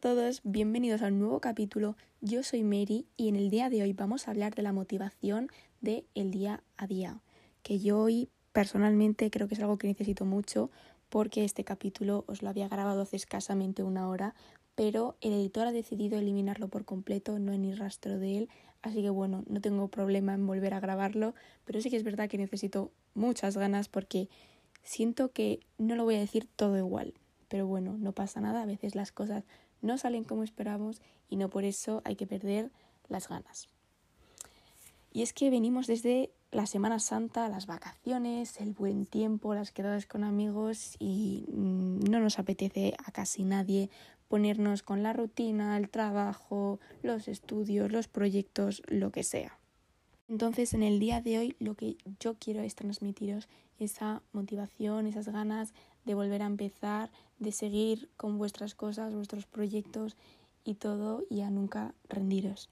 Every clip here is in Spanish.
todos, bienvenidos a un nuevo capítulo. Yo soy Mary y en el día de hoy vamos a hablar de la motivación del el día a día, que yo hoy personalmente creo que es algo que necesito mucho porque este capítulo os lo había grabado hace escasamente una hora, pero el editor ha decidido eliminarlo por completo, no hay ni rastro de él, así que bueno, no tengo problema en volver a grabarlo, pero sí que es verdad que necesito muchas ganas porque siento que no lo voy a decir todo igual. Pero bueno, no pasa nada, a veces las cosas no salen como esperamos y no por eso hay que perder las ganas. Y es que venimos desde la Semana Santa, las vacaciones, el buen tiempo, las quedadas con amigos y mm, no nos apetece a casi nadie ponernos con la rutina, el trabajo, los estudios, los proyectos, lo que sea. Entonces, en el día de hoy lo que yo quiero es transmitiros esa motivación, esas ganas de volver a empezar, de seguir con vuestras cosas, vuestros proyectos y todo y a nunca rendiros.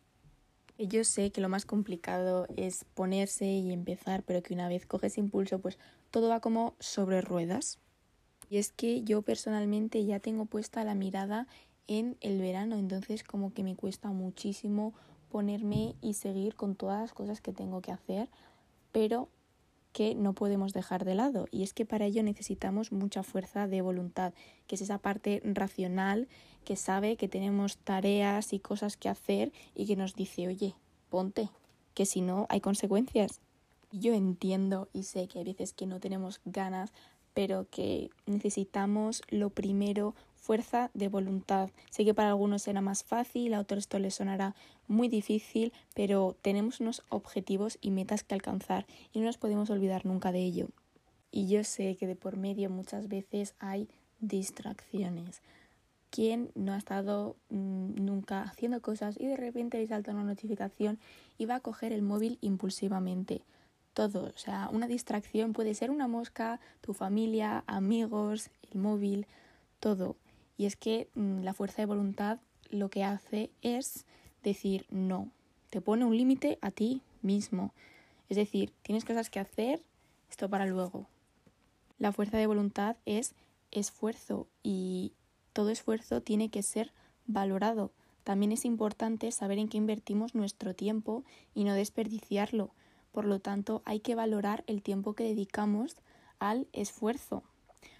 Yo sé que lo más complicado es ponerse y empezar, pero que una vez coges impulso, pues todo va como sobre ruedas. Y es que yo personalmente ya tengo puesta la mirada en el verano, entonces como que me cuesta muchísimo ponerme y seguir con todas las cosas que tengo que hacer, pero que no podemos dejar de lado y es que para ello necesitamos mucha fuerza de voluntad, que es esa parte racional que sabe que tenemos tareas y cosas que hacer y que nos dice, oye, ponte, que si no hay consecuencias. Yo entiendo y sé que hay veces que no tenemos ganas, pero que necesitamos lo primero fuerza de voluntad. Sé que para algunos será más fácil, a otros esto les sonará muy difícil, pero tenemos unos objetivos y metas que alcanzar y no nos podemos olvidar nunca de ello. Y yo sé que de por medio muchas veces hay distracciones. ¿Quién no ha estado mm, nunca haciendo cosas y de repente le salta una notificación y va a coger el móvil impulsivamente? Todo, o sea, una distracción puede ser una mosca, tu familia, amigos, el móvil, todo. Y es que mm, la fuerza de voluntad lo que hace es decir no, te pone un límite a ti mismo. Es decir, tienes cosas que hacer, esto para luego. La fuerza de voluntad es esfuerzo y todo esfuerzo tiene que ser valorado. También es importante saber en qué invertimos nuestro tiempo y no desperdiciarlo. Por lo tanto, hay que valorar el tiempo que dedicamos al esfuerzo.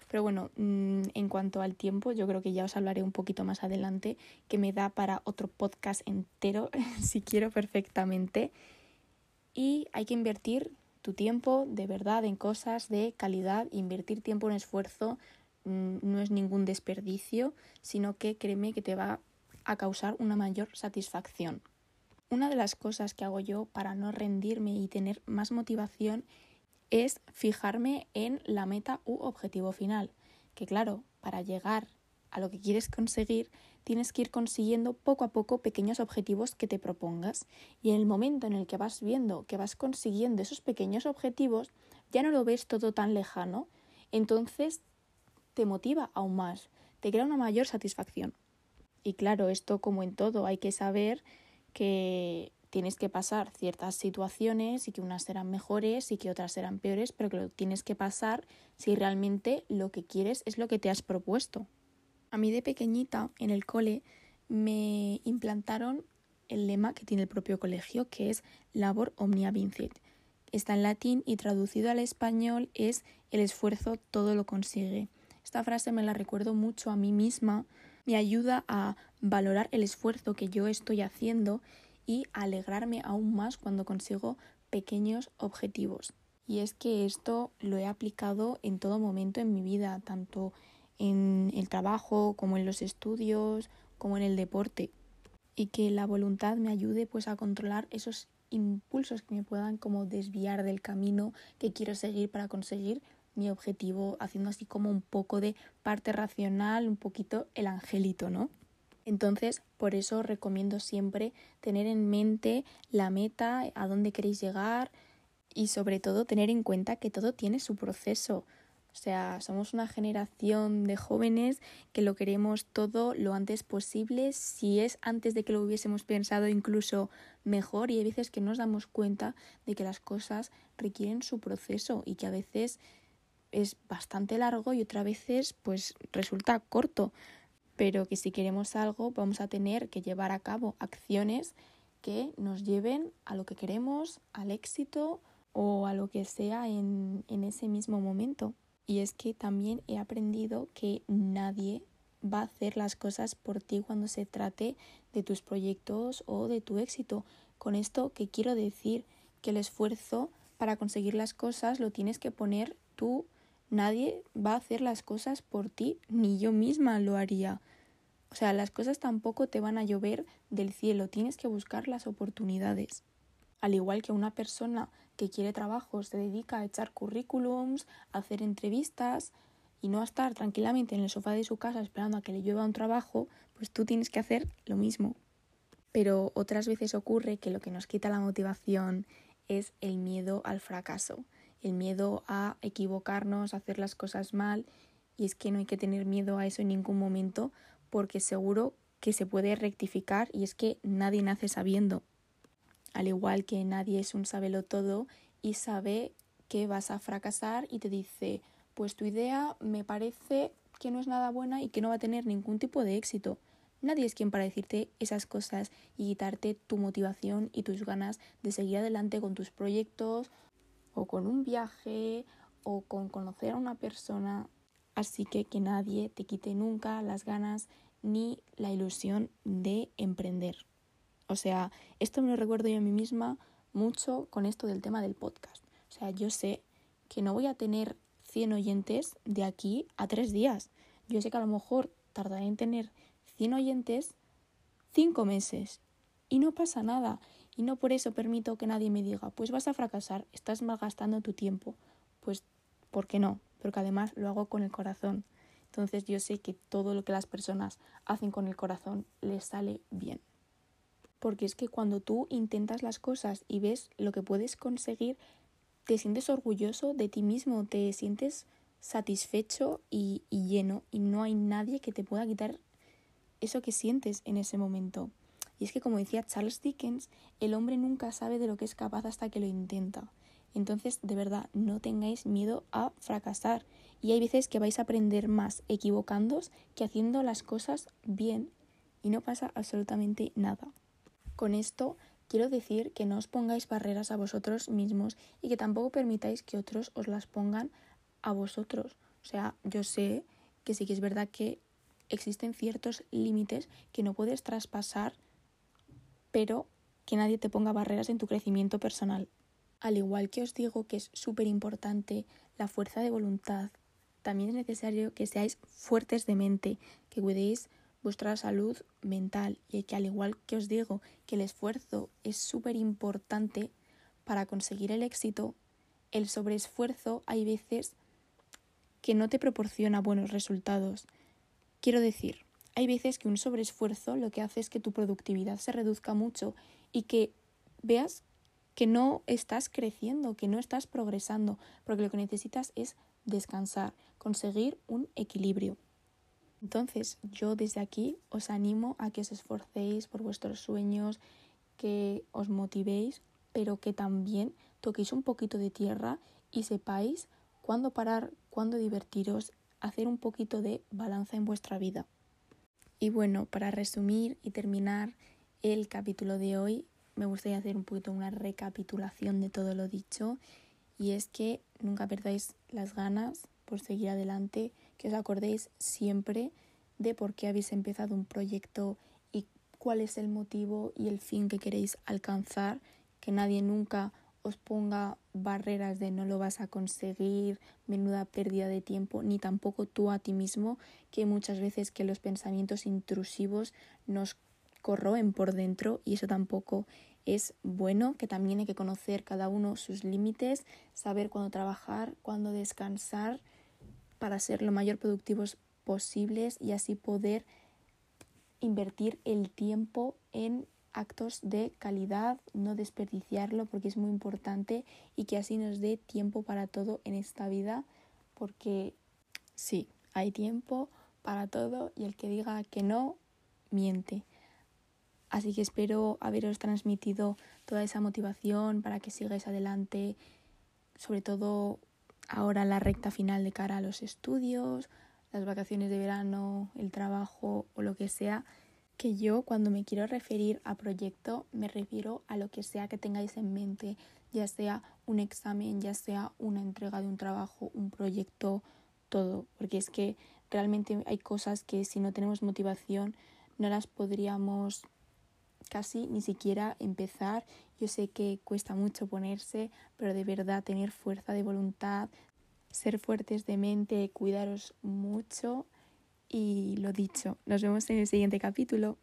Pero bueno, mm, en cuanto al tiempo, yo creo que ya os hablaré un poquito más adelante, que me da para otro podcast entero, si quiero perfectamente. Y hay que invertir tu tiempo de verdad en cosas de calidad, invertir tiempo en esfuerzo mm, no es ningún desperdicio, sino que créeme que te va a causar una mayor satisfacción. Una de las cosas que hago yo para no rendirme y tener más motivación es fijarme en la meta u objetivo final. Que claro, para llegar a lo que quieres conseguir, tienes que ir consiguiendo poco a poco pequeños objetivos que te propongas. Y en el momento en el que vas viendo que vas consiguiendo esos pequeños objetivos, ya no lo ves todo tan lejano, entonces te motiva aún más, te crea una mayor satisfacción. Y claro, esto como en todo, hay que saber que tienes que pasar ciertas situaciones y que unas serán mejores y que otras serán peores, pero que lo tienes que pasar si realmente lo que quieres es lo que te has propuesto. A mí de pequeñita en el cole me implantaron el lema que tiene el propio colegio, que es labor omnia vincit. Está en latín y traducido al español es el esfuerzo todo lo consigue. Esta frase me la recuerdo mucho a mí misma, me ayuda a valorar el esfuerzo que yo estoy haciendo y alegrarme aún más cuando consigo pequeños objetivos. Y es que esto lo he aplicado en todo momento en mi vida, tanto en el trabajo como en los estudios, como en el deporte. Y que la voluntad me ayude pues a controlar esos impulsos que me puedan como desviar del camino que quiero seguir para conseguir mi objetivo, haciendo así como un poco de parte racional, un poquito el angelito, ¿no? Entonces, por eso recomiendo siempre tener en mente la meta, a dónde queréis llegar y sobre todo tener en cuenta que todo tiene su proceso. O sea, somos una generación de jóvenes que lo queremos todo lo antes posible, si es antes de que lo hubiésemos pensado incluso mejor y hay veces que nos damos cuenta de que las cosas requieren su proceso y que a veces es bastante largo y otras veces pues resulta corto pero que si queremos algo vamos a tener que llevar a cabo acciones que nos lleven a lo que queremos, al éxito o a lo que sea en, en ese mismo momento. Y es que también he aprendido que nadie va a hacer las cosas por ti cuando se trate de tus proyectos o de tu éxito. Con esto, ¿qué quiero decir? Que el esfuerzo para conseguir las cosas lo tienes que poner tú. Nadie va a hacer las cosas por ti, ni yo misma lo haría. O sea, las cosas tampoco te van a llover del cielo, tienes que buscar las oportunidades. Al igual que una persona que quiere trabajo se dedica a echar currículums, a hacer entrevistas y no a estar tranquilamente en el sofá de su casa esperando a que le llueva un trabajo, pues tú tienes que hacer lo mismo. Pero otras veces ocurre que lo que nos quita la motivación es el miedo al fracaso, el miedo a equivocarnos, a hacer las cosas mal. Y es que no hay que tener miedo a eso en ningún momento porque seguro que se puede rectificar y es que nadie nace sabiendo. Al igual que nadie es un sabelo todo y sabe que vas a fracasar y te dice, pues tu idea me parece que no es nada buena y que no va a tener ningún tipo de éxito. Nadie es quien para decirte esas cosas y quitarte tu motivación y tus ganas de seguir adelante con tus proyectos o con un viaje o con conocer a una persona. Así que que nadie te quite nunca las ganas ni la ilusión de emprender. O sea, esto me lo recuerdo yo a mí misma mucho con esto del tema del podcast. O sea, yo sé que no voy a tener 100 oyentes de aquí a tres días. Yo sé que a lo mejor tardaré en tener 100 oyentes cinco meses y no pasa nada. Y no por eso permito que nadie me diga, pues vas a fracasar, estás malgastando tu tiempo. Pues, ¿por qué no? Porque además lo hago con el corazón. Entonces yo sé que todo lo que las personas hacen con el corazón les sale bien. Porque es que cuando tú intentas las cosas y ves lo que puedes conseguir, te sientes orgulloso de ti mismo, te sientes satisfecho y, y lleno y no hay nadie que te pueda quitar eso que sientes en ese momento. Y es que, como decía Charles Dickens, el hombre nunca sabe de lo que es capaz hasta que lo intenta. Entonces, de verdad, no tengáis miedo a fracasar. Y hay veces que vais a aprender más equivocándos que haciendo las cosas bien. Y no pasa absolutamente nada. Con esto quiero decir que no os pongáis barreras a vosotros mismos y que tampoco permitáis que otros os las pongan a vosotros. O sea, yo sé que sí que es verdad que existen ciertos límites que no puedes traspasar, pero que nadie te ponga barreras en tu crecimiento personal. Al igual que os digo que es súper importante la fuerza de voluntad, también es necesario que seáis fuertes de mente, que cuidéis vuestra salud mental y que al igual que os digo que el esfuerzo es súper importante para conseguir el éxito, el sobreesfuerzo hay veces que no te proporciona buenos resultados. Quiero decir, hay veces que un sobreesfuerzo lo que hace es que tu productividad se reduzca mucho y que veas que no estás creciendo, que no estás progresando, porque lo que necesitas es descansar, conseguir un equilibrio. Entonces, yo desde aquí os animo a que os esforcéis por vuestros sueños, que os motivéis, pero que también toquéis un poquito de tierra y sepáis cuándo parar, cuándo divertiros hacer un poquito de balanza en vuestra vida. Y bueno, para resumir y terminar el capítulo de hoy, me gustaría hacer un poquito una recapitulación de todo lo dicho y es que nunca perdáis las ganas por seguir adelante, que os acordéis siempre de por qué habéis empezado un proyecto y cuál es el motivo y el fin que queréis alcanzar, que nadie nunca os ponga barreras de no lo vas a conseguir, menuda pérdida de tiempo, ni tampoco tú a ti mismo, que muchas veces que los pensamientos intrusivos nos corroen por dentro y eso tampoco es bueno, que también hay que conocer cada uno sus límites, saber cuándo trabajar, cuándo descansar para ser lo mayor productivos posibles y así poder invertir el tiempo en actos de calidad, no desperdiciarlo porque es muy importante y que así nos dé tiempo para todo en esta vida porque sí, hay tiempo para todo y el que diga que no, miente. Así que espero haberos transmitido toda esa motivación para que sigáis adelante, sobre todo ahora la recta final de cara a los estudios, las vacaciones de verano, el trabajo o lo que sea, que yo cuando me quiero referir a proyecto me refiero a lo que sea que tengáis en mente, ya sea un examen, ya sea una entrega de un trabajo, un proyecto, todo, porque es que realmente hay cosas que si no tenemos motivación no las podríamos casi ni siquiera empezar. Yo sé que cuesta mucho ponerse, pero de verdad tener fuerza de voluntad, ser fuertes de mente, cuidaros mucho y lo dicho, nos vemos en el siguiente capítulo.